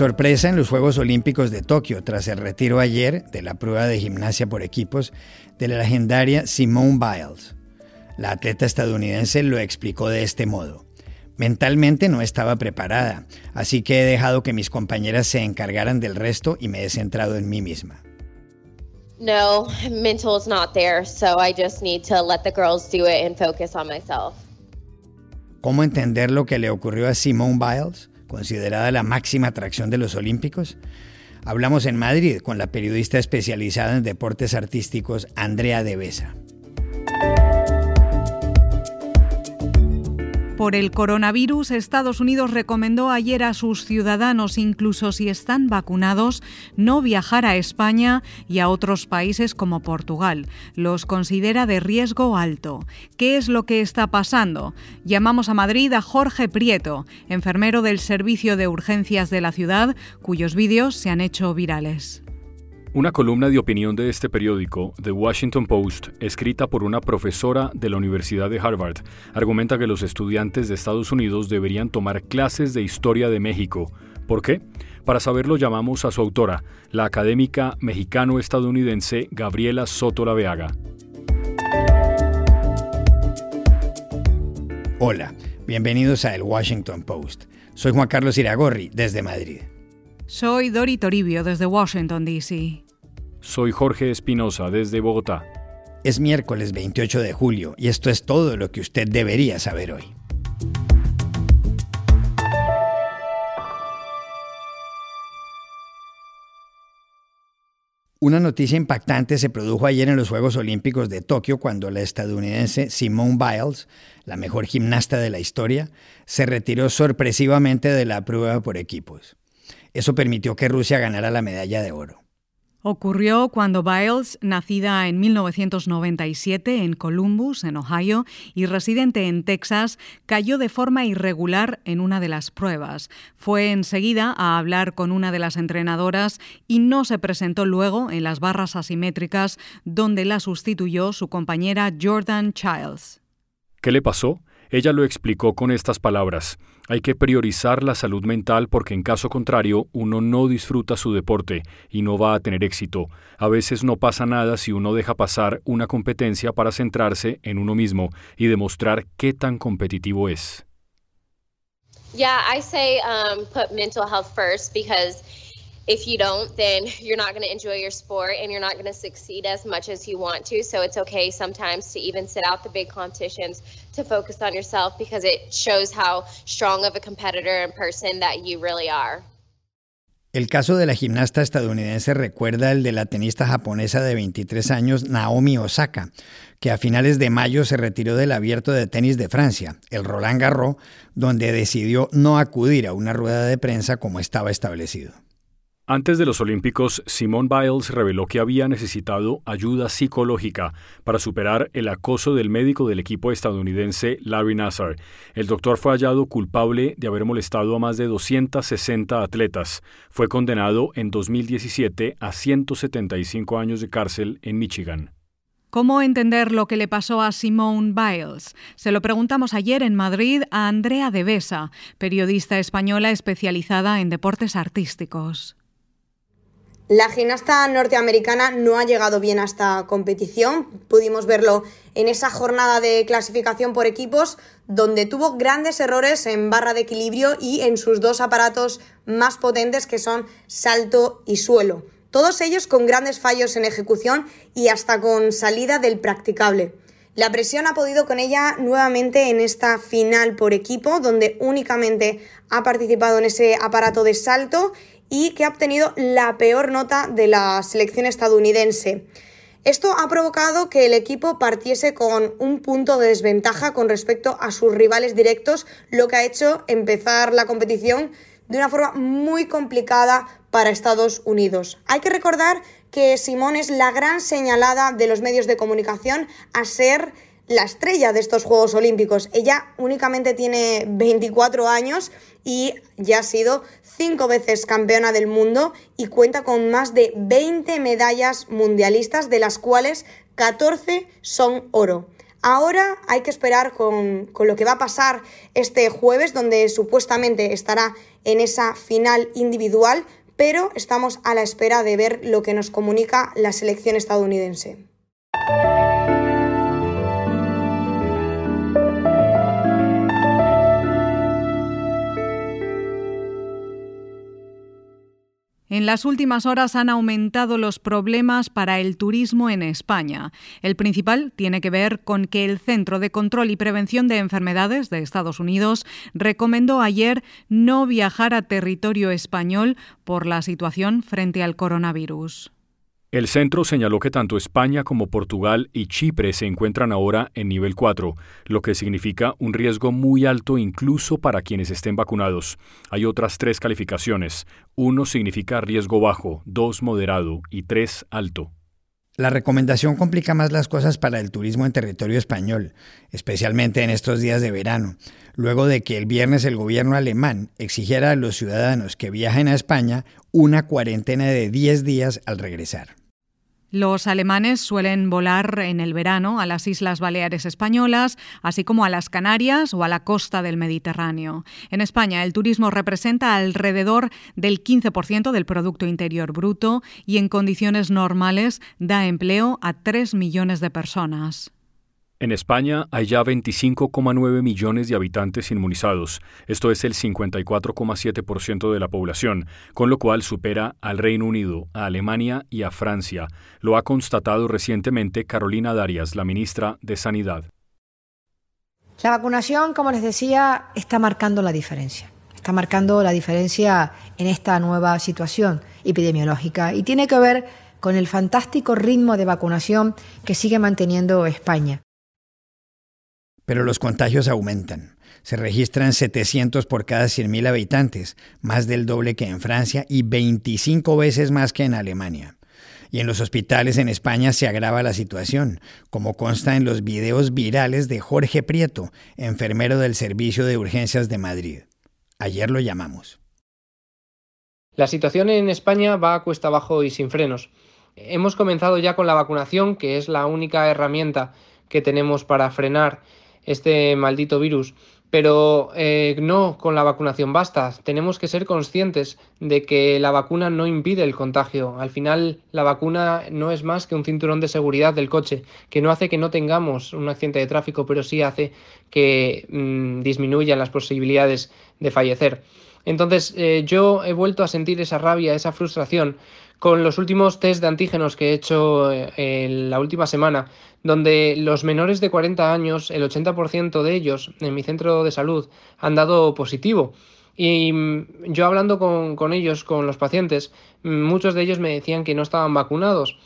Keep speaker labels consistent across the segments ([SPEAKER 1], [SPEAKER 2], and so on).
[SPEAKER 1] Sorpresa en los Juegos Olímpicos de Tokio tras el retiro ayer de la prueba de gimnasia por equipos de la legendaria Simone Biles. La atleta estadounidense lo explicó de este modo. Mentalmente no estaba preparada, así que he dejado que mis compañeras se encargaran del resto y me he centrado en mí misma.
[SPEAKER 2] No, mental is not there, so I just need to let the girls do it and focus on myself.
[SPEAKER 1] ¿Cómo entender lo que le ocurrió a Simone Biles? Considerada la máxima atracción de los Olímpicos? Hablamos en Madrid con la periodista especializada en deportes artísticos Andrea Devesa.
[SPEAKER 3] Por el coronavirus, Estados Unidos recomendó ayer a sus ciudadanos, incluso si están vacunados, no viajar a España y a otros países como Portugal. Los considera de riesgo alto. ¿Qué es lo que está pasando? Llamamos a Madrid a Jorge Prieto, enfermero del Servicio de Urgencias de la ciudad, cuyos vídeos se han hecho virales.
[SPEAKER 4] Una columna de opinión de este periódico, The Washington Post, escrita por una profesora de la Universidad de Harvard, argumenta que los estudiantes de Estados Unidos deberían tomar clases de historia de México. ¿Por qué? Para saberlo llamamos a su autora, la académica mexicano-estadounidense Gabriela Soto Laveaga.
[SPEAKER 1] Hola, bienvenidos a El Washington Post. Soy Juan Carlos Iragorri, desde Madrid.
[SPEAKER 3] Soy Dori Toribio desde Washington, D.C.
[SPEAKER 4] Soy Jorge Espinosa desde Bogotá.
[SPEAKER 1] Es miércoles 28 de julio y esto es todo lo que usted debería saber hoy. Una noticia impactante se produjo ayer en los Juegos Olímpicos de Tokio cuando la estadounidense Simone Biles, la mejor gimnasta de la historia, se retiró sorpresivamente de la prueba por equipos. Eso permitió que Rusia ganara la medalla de oro.
[SPEAKER 3] Ocurrió cuando Biles, nacida en 1997 en Columbus, en Ohio, y residente en Texas, cayó de forma irregular en una de las pruebas. Fue enseguida a hablar con una de las entrenadoras y no se presentó luego en las barras asimétricas donde la sustituyó su compañera Jordan Childs.
[SPEAKER 4] ¿Qué le pasó? Ella lo explicó con estas palabras. Hay que priorizar la salud mental porque en caso contrario uno no disfruta su deporte y no va a tener éxito. A veces no pasa nada si uno deja pasar una competencia para centrarse en uno mismo y demostrar qué tan competitivo es.
[SPEAKER 2] Yeah, I say um, put mental health first because if you don't, then you're not going to enjoy your sport and you're not going to succeed as much as you want to. So it's okay sometimes to even sit out the big competitions to focus on yourself because it shows how strong of a competitor and person that you really are.
[SPEAKER 1] El caso de la gimnasta estadounidense recuerda el de la tenista japonesa de 23 años Naomi Osaka, que a finales de mayo se retiró del abierto de tenis de Francia, el Roland Garros, donde decidió no acudir a una rueda de prensa como estaba establecido.
[SPEAKER 4] Antes de los Olímpicos, Simone Biles reveló que había necesitado ayuda psicológica para superar el acoso del médico del equipo estadounidense Larry Nassar. El doctor fue hallado culpable de haber molestado a más de 260 atletas. Fue condenado en 2017 a 175 años de cárcel en Michigan.
[SPEAKER 3] ¿Cómo entender lo que le pasó a Simone Biles? Se lo preguntamos ayer en Madrid a Andrea Devesa, periodista española especializada en deportes artísticos.
[SPEAKER 5] La gimnasta norteamericana no ha llegado bien a esta competición. Pudimos verlo en esa jornada de clasificación por equipos, donde tuvo grandes errores en barra de equilibrio y en sus dos aparatos más potentes, que son salto y suelo. Todos ellos con grandes fallos en ejecución y hasta con salida del practicable. La presión ha podido con ella nuevamente en esta final por equipo, donde únicamente ha participado en ese aparato de salto y que ha obtenido la peor nota de la selección estadounidense. Esto ha provocado que el equipo partiese con un punto de desventaja con respecto a sus rivales directos, lo que ha hecho empezar la competición de una forma muy complicada para Estados Unidos. Hay que recordar que Simón es la gran señalada de los medios de comunicación a ser la estrella de estos Juegos Olímpicos. Ella únicamente tiene 24 años y ya ha sido cinco veces campeona del mundo y cuenta con más de 20 medallas mundialistas, de las cuales 14 son oro. Ahora hay que esperar con, con, lo que va a pasar este jueves, donde supuestamente estará en esa final individual, pero estamos a la espera de ver lo que nos comunica la selección estadounidense.
[SPEAKER 3] En las últimas horas han aumentado los problemas para el turismo en España. El principal tiene que ver con que el Centro de Control y Prevención de Enfermedades de Estados Unidos recomendó ayer no viajar a territorio español por la situación frente al coronavirus.
[SPEAKER 4] El centro señaló que tanto España como Portugal y Chipre se encuentran ahora en nivel 4, lo que significa un riesgo muy alto incluso para quienes estén vacunados. Hay otras tres calificaciones. Uno significa riesgo bajo, dos moderado y tres alto.
[SPEAKER 1] La recomendación complica más las cosas para el turismo en territorio español, especialmente en estos días de verano, luego de que el viernes el gobierno alemán exigiera a los ciudadanos que viajen a España una cuarentena de 10 días al regresar.
[SPEAKER 3] Los alemanes suelen volar en el verano a las Islas Baleares españolas, así como a las Canarias o a la costa del Mediterráneo. En España, el turismo representa alrededor del 15% del Producto Interior Bruto y en condiciones normales da empleo a 3 millones de personas.
[SPEAKER 4] En España hay ya 25,9 millones de habitantes inmunizados, esto es el 54,7% de la población, con lo cual supera al Reino Unido, a Alemania y a Francia. Lo ha constatado recientemente Carolina Darias, la ministra de Sanidad.
[SPEAKER 6] La vacunación, como les decía, está marcando la diferencia. Está marcando la diferencia en esta nueva situación epidemiológica y tiene que ver con el fantástico ritmo de vacunación que sigue manteniendo España
[SPEAKER 1] pero los contagios aumentan. Se registran 700 por cada 100.000 habitantes, más del doble que en Francia y 25 veces más que en Alemania. Y en los hospitales en España se agrava la situación, como consta en los videos virales de Jorge Prieto, enfermero del Servicio de Urgencias de Madrid. Ayer lo llamamos.
[SPEAKER 7] La situación en España va a cuesta abajo y sin frenos. Hemos comenzado ya con la vacunación, que es la única herramienta que tenemos para frenar este maldito virus. Pero eh, no con la vacunación basta. Tenemos que ser conscientes de que la vacuna no impide el contagio. Al final, la vacuna no es más que un cinturón de seguridad del coche, que no hace que no tengamos un accidente de tráfico, pero sí hace que mm, disminuyan las posibilidades de fallecer. Entonces, eh, yo he vuelto a sentir esa rabia, esa frustración con los últimos test de antígenos que he hecho eh, en la última semana, donde los menores de 40 años, el 80% de ellos en mi centro de salud han dado positivo. Y mm, yo hablando con, ellos, con los pacientes, mm, muchos de ellos me decían que no estaban vacunados.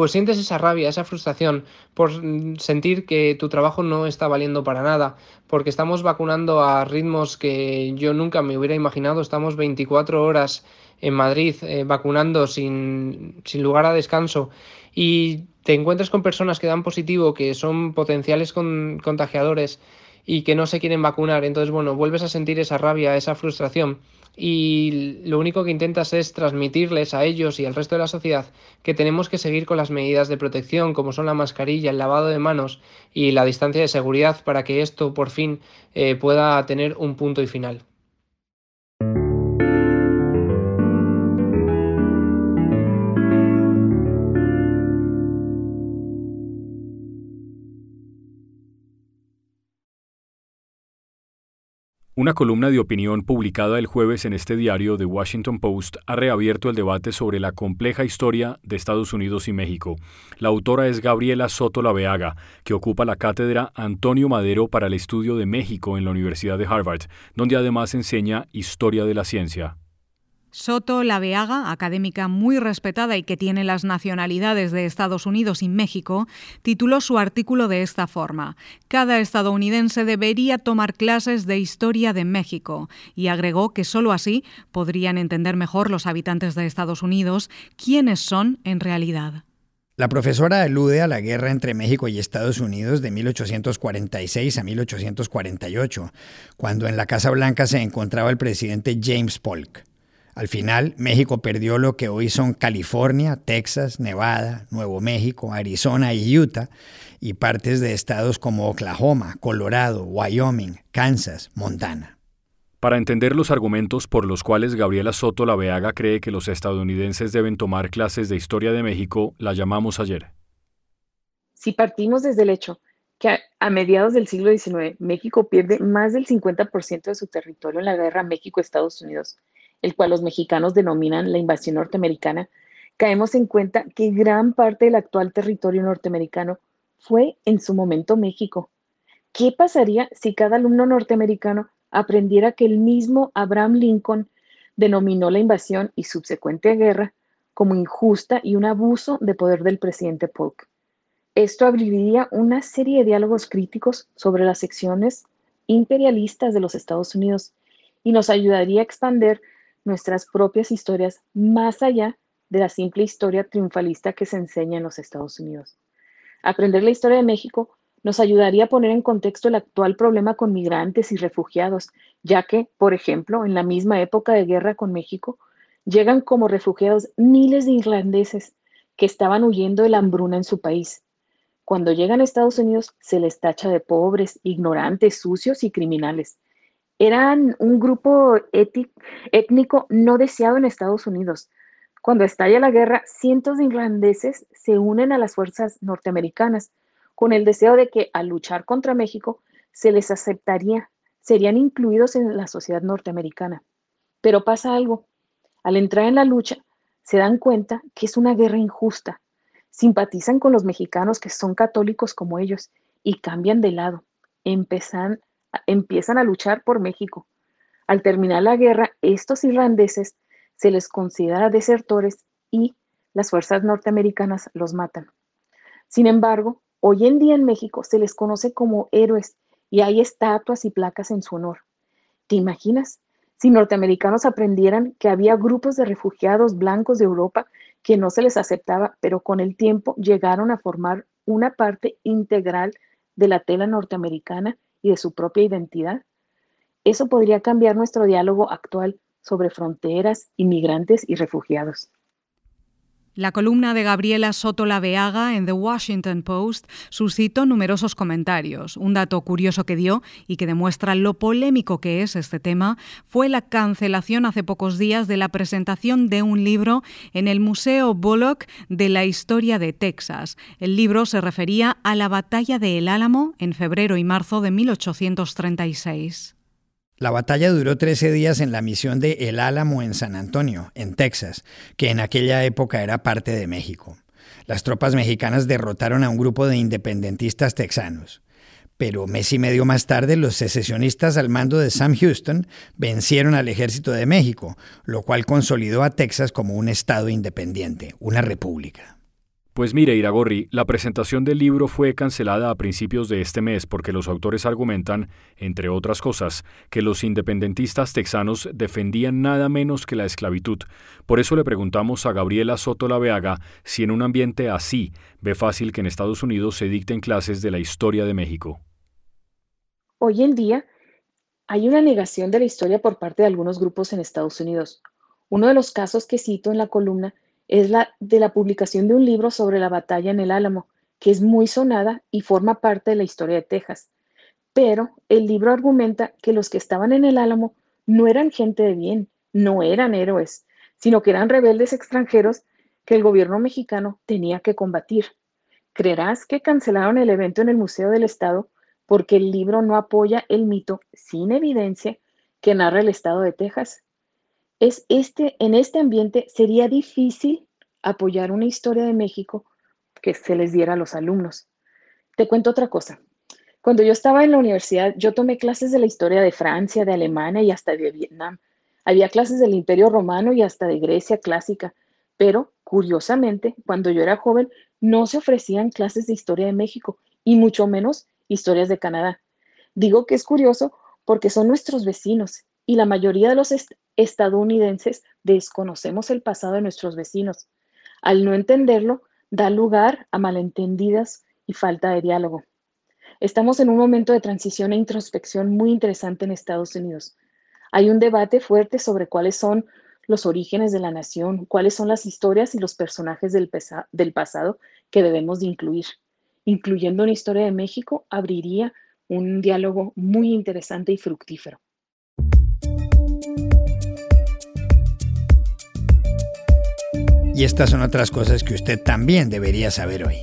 [SPEAKER 7] Pues sientes esa rabia, esa frustración por sentir que tu trabajo no está valiendo para nada, porque estamos vacunando a ritmos que yo nunca me hubiera imaginado, estamos 24 horas en Madrid eh, vacunando sin, sin lugar a descanso y te encuentras con personas que dan positivo, que son potenciales contagiadores y que no se quieren vacunar, entonces bueno, vuelves a sentir esa rabia, esa frustración y lo único que intentas es transmitirles a ellos y al resto de la sociedad que tenemos que seguir con las medidas de protección como son la mascarilla, el lavado de manos y la distancia de seguridad para que esto por fin eh, pueda tener un punto y final.
[SPEAKER 4] Una columna de opinión publicada el jueves en este diario The Washington Post ha reabierto el debate sobre la compleja historia de Estados Unidos y México. La autora es Gabriela Soto Laveaga, que ocupa la cátedra Antonio Madero para el estudio de México en la Universidad de Harvard, donde además enseña historia de la ciencia.
[SPEAKER 3] Soto Laveaga, académica muy respetada y que tiene las nacionalidades de Estados Unidos y México, tituló su artículo de esta forma: Cada estadounidense debería tomar clases de historia de México y agregó que sólo así podrían entender mejor los habitantes de Estados Unidos quiénes son en realidad.
[SPEAKER 1] La profesora alude a la guerra entre México y Estados Unidos de 1846 a 1848, cuando en la Casa Blanca se encontraba el presidente James Polk. Al final, México perdió lo que hoy son California, Texas, Nevada, Nuevo México, Arizona y Utah, y partes de estados como Oklahoma, Colorado, Wyoming, Kansas, Montana.
[SPEAKER 4] Para entender los argumentos por los cuales Gabriela Soto Laveaga cree que los estadounidenses deben tomar clases de historia de México, la llamamos ayer.
[SPEAKER 8] Si partimos desde el hecho que a, mediados del siglo XIX México pierde más del 50% de su territorio en la guerra México-Estados Unidos, el cual los mexicanos denominan la invasión norteamericana, caemos en cuenta que gran parte del actual territorio norteamericano fue en su momento México. ¿Qué pasaría si cada alumno norteamericano aprendiera que el mismo Abraham Lincoln denominó la invasión y subsecuente guerra como injusta y un abuso de poder del presidente Polk? Esto abriría una serie de diálogos críticos sobre las secciones imperialistas de los Estados Unidos y nos ayudaría a expandir nuestras propias historias más allá de la simple historia triunfalista que se enseña en los Estados Unidos. Aprender la historia de México nos ayudaría a poner en contexto el actual problema con migrantes y refugiados, ya que, por ejemplo, en la misma época de guerra con México, llegan como refugiados miles de irlandeses que estaban huyendo de la hambruna en su país. Cuando llegan a Estados Unidos se les tacha de pobres, ignorantes, sucios y criminales. Eran un grupo étnico no deseado en Estados Unidos. Cuando estalla la guerra, cientos de irlandeses se unen a las fuerzas norteamericanas con el deseo de que al luchar contra México se les aceptaría, serían incluidos en la sociedad norteamericana. Pero pasa algo. Al entrar en la lucha, se dan cuenta que es una guerra injusta. Simpatizan con los mexicanos que son católicos como ellos y cambian de lado. Empiezan, empiezan a luchar por México. Al terminar la guerra, estos irlandeses se les considera desertores y las fuerzas norteamericanas los matan. Sin embargo, Hoy en día en México se les conoce como héroes y hay estatuas y placas en su honor. ¿Te imaginas? Si norteamericanos aprendieran que había grupos de refugiados blancos de Europa que no se les aceptaba, pero con el tiempo llegaron a formar una parte integral de la tela norteamericana y de su propia identidad. Eso podría cambiar nuestro diálogo actual sobre fronteras, inmigrantes y refugiados.
[SPEAKER 3] La columna de Gabriela Soto Laveaga en The Washington Post suscitó numerosos comentarios. Un dato curioso que dio y que demuestra lo polémico que es este tema fue la cancelación hace pocos días de la presentación de un libro en el Museo Bullock de la historia de Texas. El libro se refería a la batalla de El Álamo en febrero y marzo de 1836.
[SPEAKER 1] La batalla duró 13 días en la misión de El Álamo en San Antonio, en Texas, que en aquella época era parte de México. Las tropas mexicanas derrotaron a un grupo de independentistas texanos. Pero mes y medio más tarde, los secesionistas al mando de Sam Houston vencieron al ejército de México, lo cual consolidó a Texas como un estado independiente, una república.
[SPEAKER 4] Pues mire, Iragorri, la presentación del libro fue cancelada a principios de este mes porque los autores argumentan, entre otras cosas, que los independentistas texanos defendían nada menos que la esclavitud. Por eso le preguntamos a Gabriela Soto Laveaga si en un ambiente así ve fácil que en Estados Unidos se dicten clases de la historia de México.
[SPEAKER 8] Hoy en día hay una negación de la historia por parte de algunos grupos en Estados Unidos. Uno de los casos que cito en la columna es la de la publicación de un libro sobre la batalla en el Álamo, que es muy sonada y forma parte de la historia de Texas. Pero el libro argumenta que los que estaban en el Álamo no eran gente de bien, no eran héroes, sino que eran rebeldes extranjeros que el gobierno mexicano tenía que combatir. ¿Creerás que cancelaron el evento en el Museo del Estado porque el libro no apoya el mito sin evidencia que narra el Estado de Texas? Es este, en este ambiente sería difícil apoyar una historia de México que se les diera a los alumnos. Te cuento otra cosa. Cuando yo estaba en la universidad, yo tomé clases de la historia de Francia, de Alemania y hasta de Vietnam. Había clases del Imperio Romano y hasta de Grecia clásica, pero curiosamente, cuando yo era joven, no se ofrecían clases de historia de México y mucho menos historias de Canadá. Digo que es curioso porque son nuestros vecinos y la mayoría de los estadounidenses desconocemos el pasado de nuestros vecinos. Al no entenderlo, da lugar a malentendidas y falta de diálogo. Estamos en un momento de transición e introspección muy interesante en Estados Unidos. Hay un debate fuerte sobre cuáles son los orígenes de la nación, cuáles son las historias y los personajes del, pasado que debemos de incluir. Incluyendo una historia de México, abriría un diálogo muy interesante y fructífero.
[SPEAKER 1] Y estas son otras cosas que usted también debería saber hoy.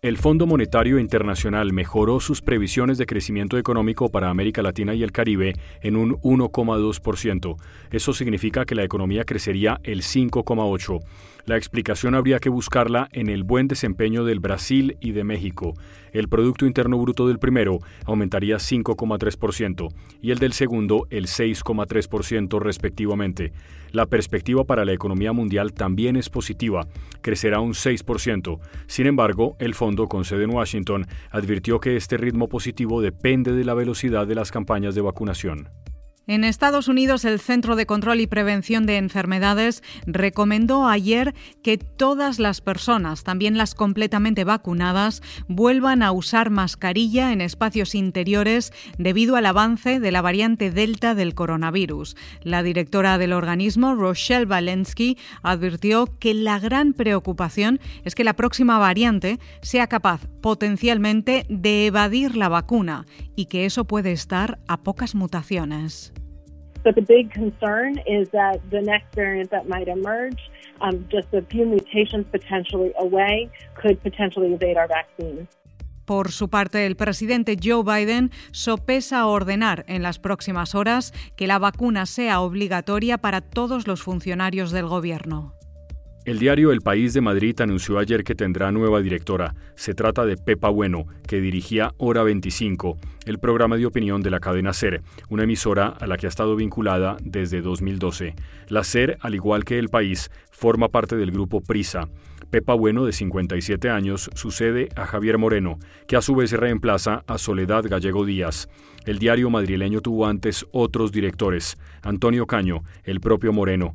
[SPEAKER 4] El Fondo Monetario Internacional mejoró sus previsiones de crecimiento económico para América Latina y el Caribe en un 1,2%. Eso significa que la economía crecería el 5,8%. La explicación habría que buscarla en el buen desempeño del Brasil y de México. El Producto Interno Bruto del primero aumentaría 5,3% y el del segundo el 6,3% respectivamente. La perspectiva para la economía mundial también es positiva, crecerá un 6%. Sin embargo, el fondo con sede en Washington advirtió que este ritmo positivo depende de la velocidad de las campañas de vacunación.
[SPEAKER 3] En Estados Unidos, el Centro de Control y Prevención de Enfermedades recomendó ayer que todas las personas, también las completamente vacunadas, vuelvan a usar mascarilla en espacios interiores debido al avance de la variante Delta del coronavirus. La directora del organismo, Rochelle Walensky, advirtió que la gran preocupación es que la próxima variante sea capaz potencialmente de evadir la vacuna y que eso puede estar a pocas mutaciones.
[SPEAKER 9] But the big concern is that the next variant that might emerge, um, just a few mutations potentially away, could potentially evade our vaccine.
[SPEAKER 3] Por su parte, el presidente Joe Biden sopesa ordenar en las próximas horas que la vacuna sea obligatoria para todos los funcionarios del gobierno.
[SPEAKER 4] El diario El País de Madrid anunció ayer que tendrá nueva directora. Se trata de Pepa Bueno, que dirigía Hora 25, el programa de opinión de la cadena SER, una emisora a la que ha estado vinculada desde 2012. La SER, al igual que El País, forma parte del grupo Prisa. Pepa Bueno, de 57 años, sucede a Javier Moreno, que a su vez reemplaza a Soledad Gallego Díaz. El diario madrileño tuvo antes otros directores, Antonio Caño, el propio Moreno,